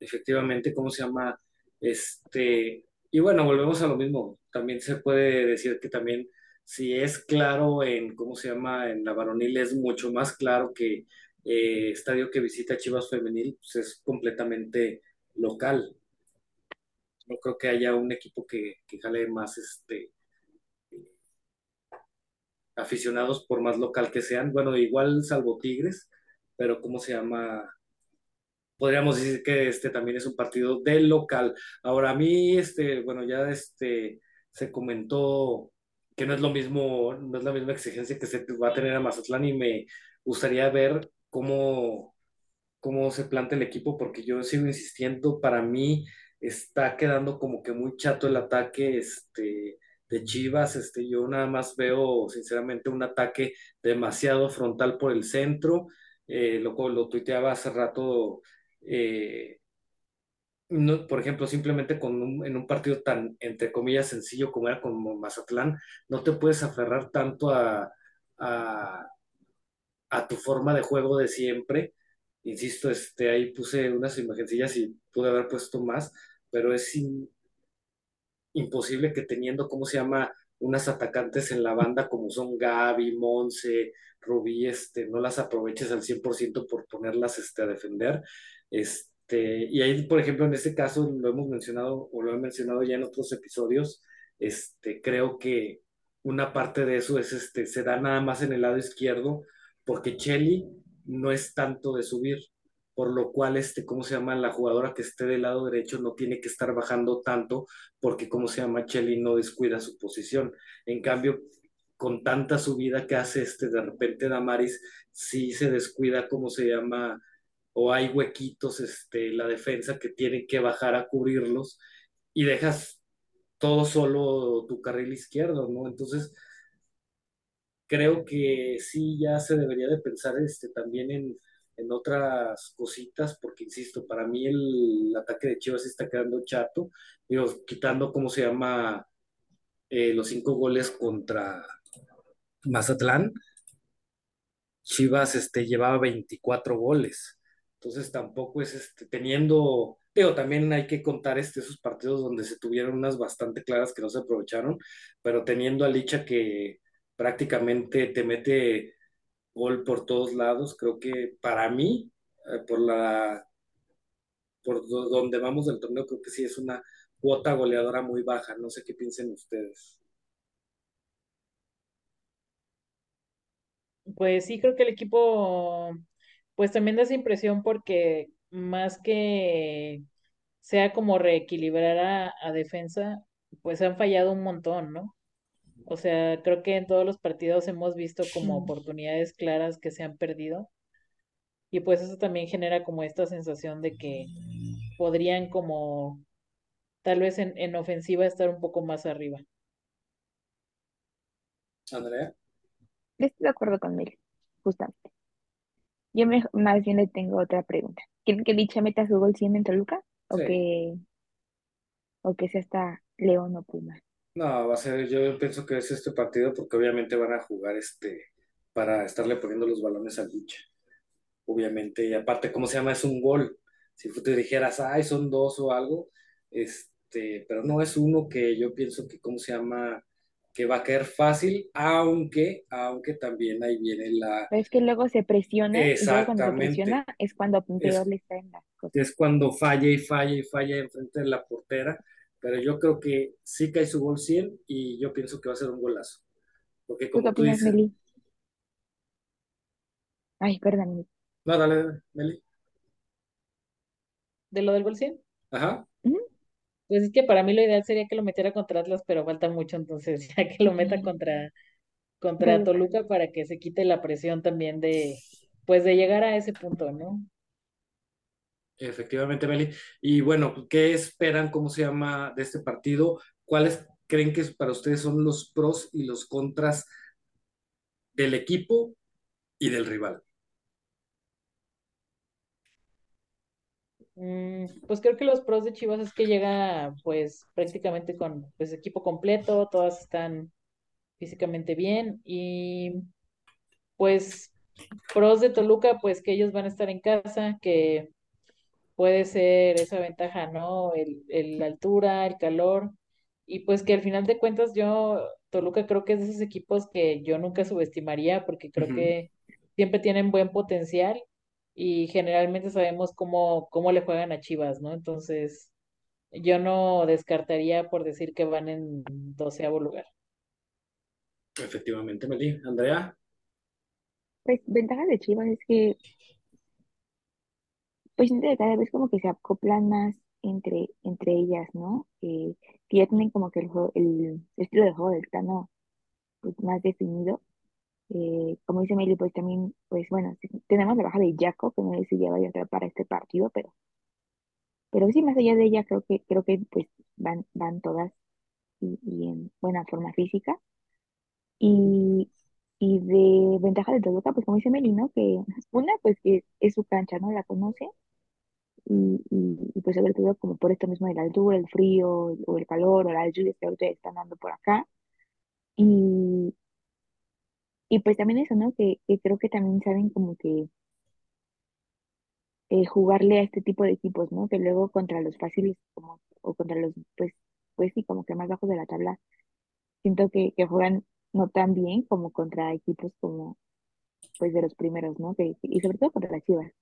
Efectivamente, ¿cómo se llama? Este, y bueno, volvemos a lo mismo. También se puede decir que también, si es claro en, ¿cómo se llama? En la varonil es mucho más claro que eh, estadio que visita Chivas Femenil, pues es completamente local no creo que haya un equipo que, que jale más este aficionados por más local que sean. Bueno, igual salvo Tigres, pero ¿cómo se llama? Podríamos decir que este también es un partido del local. Ahora a mí, este, bueno, ya este se comentó que no es lo mismo, no es la misma exigencia que se va a tener a Mazatlán y me gustaría ver cómo, cómo se plantea el equipo, porque yo sigo insistiendo, para mí está quedando como que muy chato el ataque este, de Chivas. Este, yo nada más veo, sinceramente, un ataque demasiado frontal por el centro. Eh, lo, lo tuiteaba hace rato. Eh, por ejemplo, simplemente con en un partido tan, entre comillas, sencillo como era como Mazatlán, no te puedes aferrar tanto a, a, a tu forma de juego de siempre. Insisto, este, ahí puse unas imagencillas y pude haber puesto más, pero es imposible que teniendo, ¿cómo se llama? Unas atacantes en la banda como son Gaby, Monse, Rubí, este, no las aproveches al 100% por ponerlas este, a defender. Este, y ahí, por ejemplo, en este caso lo hemos mencionado o lo he mencionado ya en otros episodios, este, creo que una parte de eso es este, se da nada más en el lado izquierdo, porque Chelly no es tanto de subir, por lo cual, este, ¿cómo se llama? La jugadora que esté del lado derecho no tiene que estar bajando tanto, porque, ¿cómo se llama? Chelly no descuida su posición. En cambio, con tanta subida que hace este, de repente Damaris, sí se descuida, ¿cómo se llama? O hay huequitos, este, la defensa que tiene que bajar a cubrirlos y dejas todo solo tu carril izquierdo, ¿no? Entonces, creo que sí ya se debería de pensar este, también en, en otras cositas, porque insisto, para mí el ataque de Chivas está quedando chato, digo, quitando, ¿cómo se llama? Eh, los cinco goles contra Mazatlán, Chivas este, llevaba 24 goles. Entonces tampoco es este, teniendo, pero también hay que contar este, esos partidos donde se tuvieron unas bastante claras que no se aprovecharon, pero teniendo a Licha que prácticamente te mete gol por todos lados, creo que para mí, eh, por la por donde vamos del torneo, creo que sí es una cuota goleadora muy baja. No sé qué piensen ustedes. Pues sí, creo que el equipo, pues también da esa impresión porque más que sea como reequilibrar a, a defensa, pues han fallado un montón, ¿no? O sea, creo que en todos los partidos hemos visto como oportunidades claras que se han perdido. Y pues eso también genera como esta sensación de que podrían como tal vez en, en ofensiva estar un poco más arriba. Andrea. Estoy de acuerdo con él, justamente. Yo me, más bien le tengo otra pregunta. ¿Quieren que Licha meta su gol 100 en Toluca? ¿O Sí. que, o que sea hasta León o Puma? No, va a ser, yo pienso que es este partido porque obviamente van a jugar este para estarle poniendo los balones a Licha. Obviamente, y aparte, ¿cómo se llama? Es un gol. Si tú te dijeras, ay, son dos o algo, este, pero no es uno que yo pienso que, ¿cómo se llama? Que va a caer fácil, aunque, aunque también ahí viene la, Pero es que luego se presiona y luego cuando se presiona es cuando es, le las cosas. es cuando falla y falla y falla enfrente de la portera, pero yo creo que sí cae su gol 100 y yo pienso que va a ser un golazo, porque ¿Tú qué como tú opinas, dices, Meli? Ay, perdón, no, dale, dale, Meli, ¿De lo del gol 100? ajá. Pues es que para mí lo ideal sería que lo metiera contra Atlas, pero falta mucho, entonces ya que lo meta contra, contra Toluca. Toluca para que se quite la presión también de, pues de llegar a ese punto, ¿no? Efectivamente, Meli, y bueno, ¿qué esperan, cómo se llama, de este partido? ¿Cuáles creen que para ustedes son los pros y los contras del equipo y del rival? Mm, pues creo que los pros de Chivas es que llega pues prácticamente con pues equipo completo, todas están físicamente bien y pues pros de Toluca pues que ellos van a estar en casa, que puede ser esa ventaja, ¿no? El, el- la altura, el calor y pues que al final de cuentas yo Toluca creo que es de esos equipos que yo nunca subestimaría porque creo que siempre tienen buen potencial y generalmente sabemos cómo, cómo le juegan a Chivas, ¿no? Entonces, yo no descartaría por decir que van en doceavo lugar. Efectivamente, Meli. Andrea, Pues ventaja de Chivas es que pues siento que cada vez como que se acoplan más entre, entre ellas, ¿no? Eh, que ya tienen como que el, juego- el estilo de juego del plano pues, más definido. Eh, como dice Meli, pues también, pues bueno, tenemos la baja de Jaco, que no sé si ya vaya a estar para este partido, pero, pero sí, más allá de ella, creo que, creo que pues van, van todas y, y en buena forma física. Y, y de ventaja de Toluca, pues como dice Meli, ¿no? Que una, pues que es su cancha, ¿no? La conoce y, y, y, pues sobre todo como por esto mismo de la altura, el frío o el calor o las lluvias que ahorita están dando por acá. Y, y pues también eso, ¿no? Que, que creo que también saben como que eh, jugarle a este tipo de equipos, ¿no? Que luego contra los fáciles como, o contra los, pues, pues sí, como que más bajos de la tabla, siento que, que juegan no tan bien como contra equipos como, pues, de los primeros, ¿no? Que, y sobre todo contra las Chivas,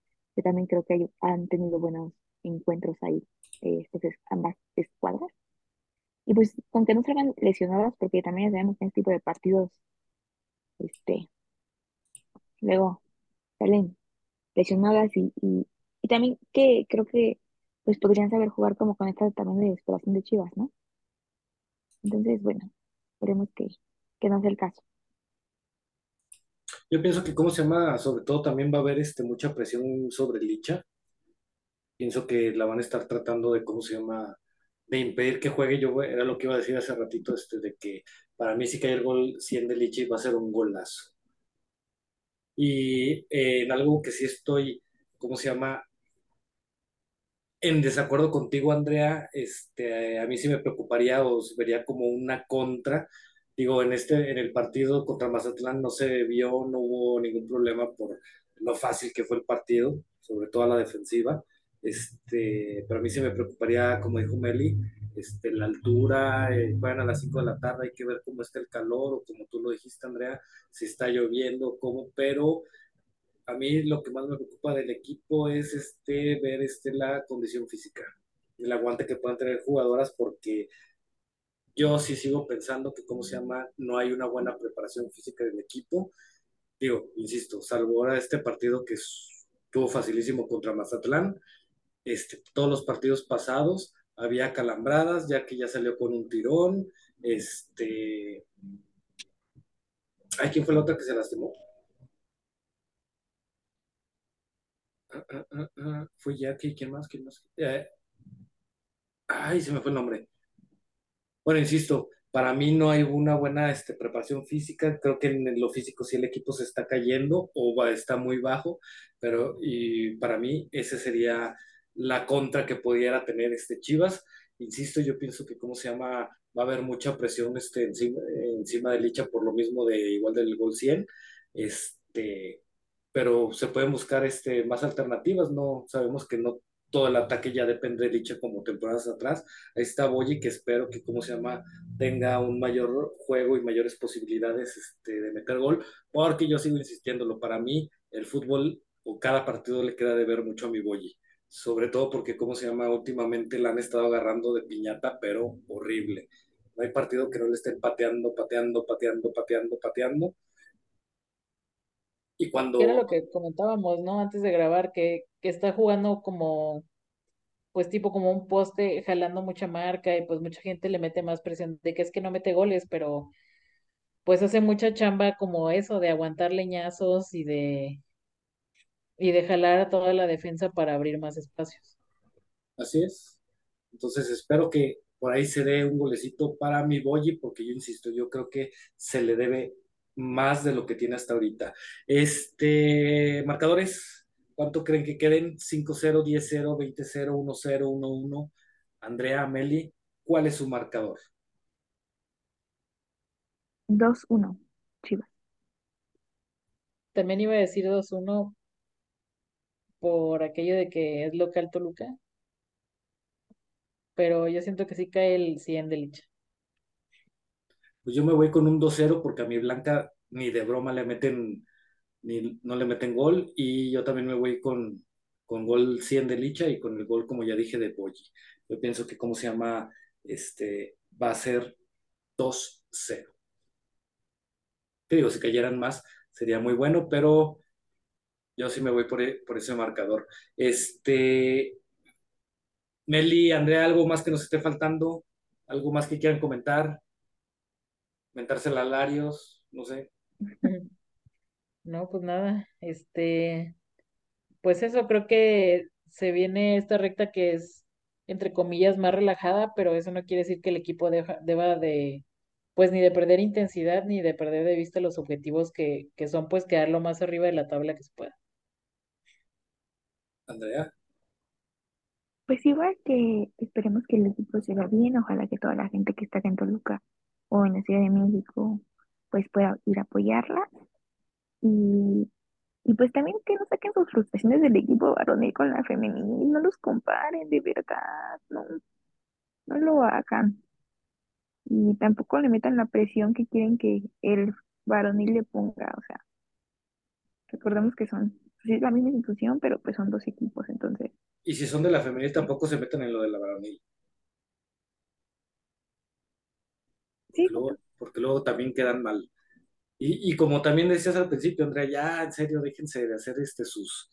también creo que han tenido buenos encuentros ahí, eh, estas es- ambas escuadras. Y pues con que no salgan lesionadas, porque también sabemos que en este tipo de partidos, este, luego salen lesionadas y, y, también que creo que pues podrían saber jugar como con esta también de desesperación de Chivas, ¿no? Entonces, bueno, esperemos que, que no sea el caso. Yo pienso que, ¿cómo se llama? Sobre todo también va a haber este, mucha presión sobre Licha. Pienso que la van a estar tratando de, ¿cómo se llama? De impedir que juegue. Yo era lo que iba a decir hace ratito, este, de que para mí que hay el gol 100 de Licha va a ser un golazo. Y eh, en algo que sí estoy, ¿cómo se llama? En desacuerdo contigo, Andrea, este, a mí sí me preocuparía o vería como una contra. Digo, en este, en el partido contra Mazatlán no se vio, no hubo ningún problema por lo fácil que fue el partido, sobre todo a la defensiva. Este, pero a mí sí me preocuparía, como dijo Meli, este, la altura, eh, juegan a las 5 de la tarde, hay que ver cómo está el calor, o como tú lo dijiste, Andrea, si está lloviendo, cómo, pero a mí lo que más me preocupa del equipo es este, ver este, la condición física, el aguante que puedan tener jugadoras, porque yo sí sigo pensando que, ¿cómo se llama? No hay una buena preparación física del equipo. Digo, insisto, salvo ahora este partido que estuvo facilísimo contra Mazatlán, este, todos los partidos pasados había calambradas, ya que ya salió con un tirón. Este. Ay, ¿quién fue la otra que se lastimó? Ah, ah, ah, fue Jackie, ¿quién más? ¿Quién más? Eh, ay, se me fue el nombre. Bueno, insisto, para mí no hay una buena este, preparación física. Creo que en lo físico sí el equipo se está cayendo o está muy bajo, pero y para mí ese sería la contra que pudiera tener este Chivas. Insisto, yo pienso que, ¿cómo se llama? Va a haber mucha presión este, encima, encima de Licha por lo mismo de igual del gol 100. Este, pero se pueden buscar este, más alternativas, ¿no? Sabemos que no todo el ataque ya depende de Licha como temporadas atrás. Ahí está Boyi, que espero que, ¿cómo se llama?, tenga un mayor juego y mayores posibilidades este, de meter gol, porque yo sigo insistiéndolo, para mí el fútbol o cada partido le queda de ver mucho a mi Boyi sobre todo porque, ¿cómo se llama? Últimamente la han estado agarrando de piñata, pero horrible. No hay partido que no le estén pateando, pateando, pateando, pateando, pateando. Y cuando... Era lo que comentábamos, ¿no? Antes de grabar, que, que está jugando como, pues tipo como un poste, jalando mucha marca y pues mucha gente le mete más presión de que es que no mete goles, pero pues hace mucha chamba como eso, de aguantar leñazos y de y de jalar a toda la defensa para abrir más espacios. Así es. Entonces espero que por ahí se dé un golecito para mi Boyi, porque yo insisto, yo creo que se le debe más de lo que tiene hasta ahorita. Este, marcadores, ¿cuánto creen que queden? 5-0, 10-0, 20-0, 1-0, 1-1. Andrea, Meli, ¿cuál es su marcador? 2-1, Chivas. También iba a decir 2-1, por aquello de que es local Toluca, pero yo siento que sí cae el 100 de Licha. Pues yo me voy con un 2-0 porque a mi Blanca ni de broma le meten, ni no le meten gol, y yo también me voy con, con gol 100 de Licha y con el gol, como ya dije, de Boyi. Yo pienso que, ¿cómo se llama? Este, va a ser 2-0. Te digo, si cayeran más, sería muy bueno, pero yo sí me voy por, por ese marcador. Este, Meli, Andrea, ¿algo más que nos esté faltando? ¿Algo más que quieran comentar? ¿Mentarse Larios? No sé. No, pues nada, este, pues eso, creo que se viene esta recta que es, entre comillas, más relajada, pero eso no quiere decir que el equipo deba de, pues ni de perder intensidad, ni de perder de vista los objetivos que, que son, pues, quedar lo más arriba de la tabla que se pueda. Andrea. Pues igual que esperemos que el equipo se vea bien, ojalá que toda la gente que está en Toluca o en la Ciudad de México pues pueda ir a apoyarla y, y pues también que no saquen sus frustraciones del equipo varonil con la femenil, no los comparen de verdad, no, no lo hagan y tampoco le metan la presión que quieren que el varonil le ponga, o sea, recordemos que son pues es la misma institución, pero pues son dos equipos, entonces. Y si son de la femenil, tampoco se meten en lo de la varonil. Sí, porque luego, porque luego también quedan mal. Y, y como también decías al principio, Andrea, ya en serio, déjense de hacer este sus...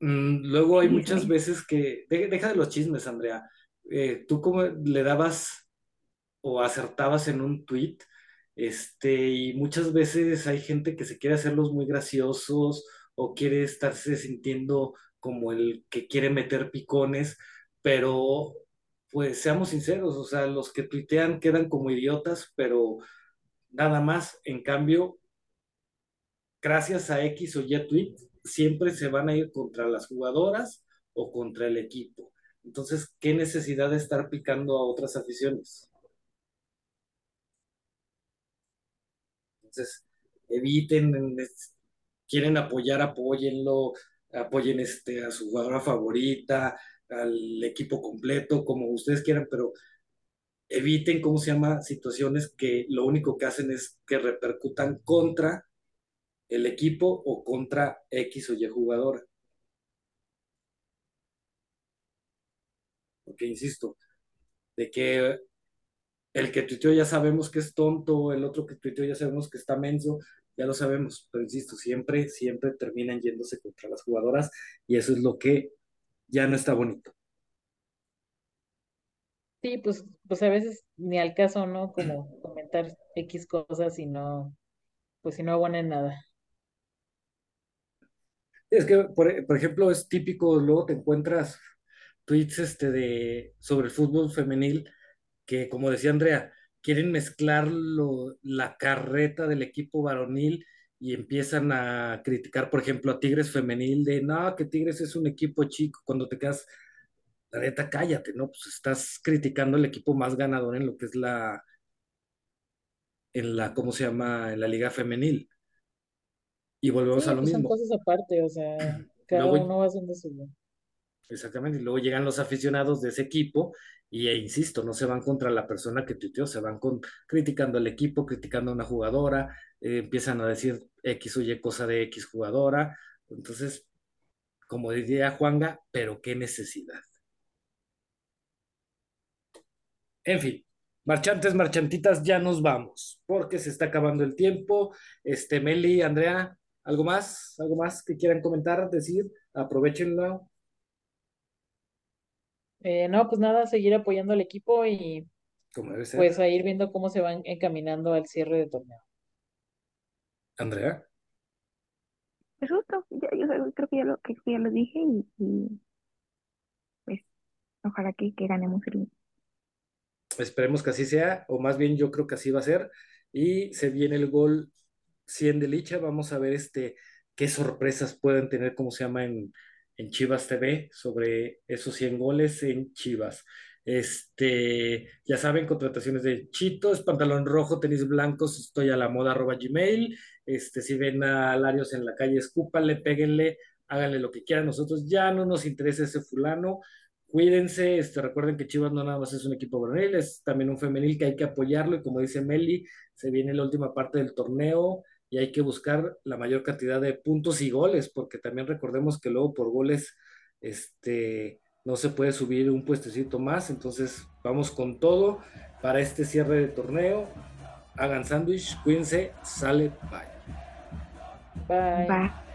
Mm, luego hay muchas veces que... de- deja de los chismes, Andrea. Eh, ¿tú cómo le dabas o acertabas en un tweet? Este, y muchas veces hay gente que se quiere hacerlos muy graciosos o quiere estarse sintiendo como el que quiere meter picones, pero pues seamos sinceros, o sea, los que tuitean quedan como idiotas, pero nada más. En cambio, gracias a X o Y tweet, siempre se van a ir contra las jugadoras o contra el equipo. Entonces, ¿qué necesidad de estar picando a otras aficiones? Entonces, eviten, quieren apoyar, apóyenlo, apoyen este, a su jugadora favorita, al equipo completo, como ustedes quieran, pero eviten, ¿cómo se llama?, situaciones que lo único que hacen es que repercutan contra el equipo o contra X o Y jugadora. Porque, insisto, de que el que tuiteó ya sabemos que es tonto, el otro que tuiteó ya sabemos que está menso, ya lo sabemos, pero insisto, siempre, siempre terminan yéndose contra las jugadoras y eso es lo que ya no está bonito. Sí, pues, pues a veces ni al caso, ¿no? Como comentar X cosas y no, pues si no abonan nada. Es que, por, por ejemplo, es típico, luego te encuentras tweets este de, sobre el fútbol femenil que, como decía Andrea, quieren mezclar lo- la carreta del equipo varonil y empiezan a criticar, por ejemplo, a Tigres femenil de, no, que Tigres es un equipo chico, cuando te quedas, la neta, cállate, ¿no? Pues estás criticando el equipo más ganador en lo que es la, en la, ¿cómo se llama? En la liga femenil. Y volvemos a lo pues son mismo. cosas aparte, o sea, cada Luego, uno va haciendo su... Exactamente, y luego llegan los aficionados de ese equipo y, e insisto, no se van contra la persona que tuiteó, se van con, criticando al equipo, criticando a una jugadora, eh, empiezan a decir X o Y cosa de X jugadora. Entonces, como diría Juanga, pero qué necesidad. En fin, marchantes, marchantitas, ya nos vamos, porque se está acabando el tiempo. Este, Meli, Andrea, ¿algo más? ¿Algo más que quieran comentar, decir? Aprovechenlo, Eh, no, pues nada, seguir apoyando al equipo y como debe ser. pues a ir viendo cómo se van encaminando al cierre de torneo. Andrea. Pues justo, ya, yo creo que ya lo, que ya lo dije y, y, pues ojalá que, que ganemos el Esperemos que así sea, o más bien yo creo que así va a ser. Y se viene el gol 100 de Licha. Vamos a ver este, qué sorpresas pueden tener, cómo se llama en, en Chivas TV, sobre esos 100 goles en Chivas. Este, ya saben, contrataciones de Chitos, pantalón rojo, tenis blancos, estoy a la moda, arroba Gmail. Este, si ven a Larios en la calle, escúpanle, péguenle, háganle lo que quieran. Nosotros ya no nos interesa ese fulano Cuídense, este, recuerden que Chivas no nada más es un equipo varonil, es también un femenil que hay que apoyarlo y como dice Meli, se viene la última parte del torneo y hay que buscar la mayor cantidad de puntos y goles, porque también recordemos que luego por goles este, no se puede subir un puestecito más, entonces vamos con todo para este cierre de torneo. Hagan sándwich, cuídense, sale, bye. Bye.